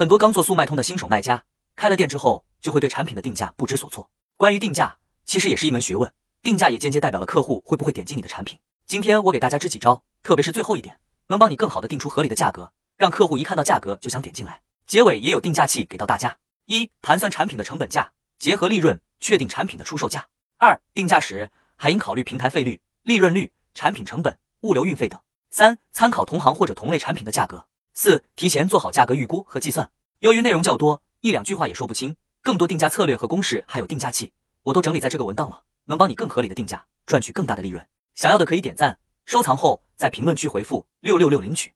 很多刚做速卖通的新手卖家，开了店之后就会对产品的定价不知所措。关于定价，其实也是一门学问，定价也间接代表了客户会不会点击你的产品。今天我给大家支几招，特别是最后一点，能帮你更好的定出合理的价格，让客户一看到价格就想点进来。结尾也有定价器给到大家：一、盘算产品的成本价，结合利润确定产品的出售价；二、定价时还应考虑平台费率、利润率、产品成本、物流运费等；三、参考同行或者同类产品的价格。四、提前做好价格预估和计算。由于内容较多，一两句话也说不清，更多定价策略和公式，还有定价器，我都整理在这个文档了，能帮你更合理的定价，赚取更大的利润。想要的可以点赞、收藏后，在评论区回复六六六领取。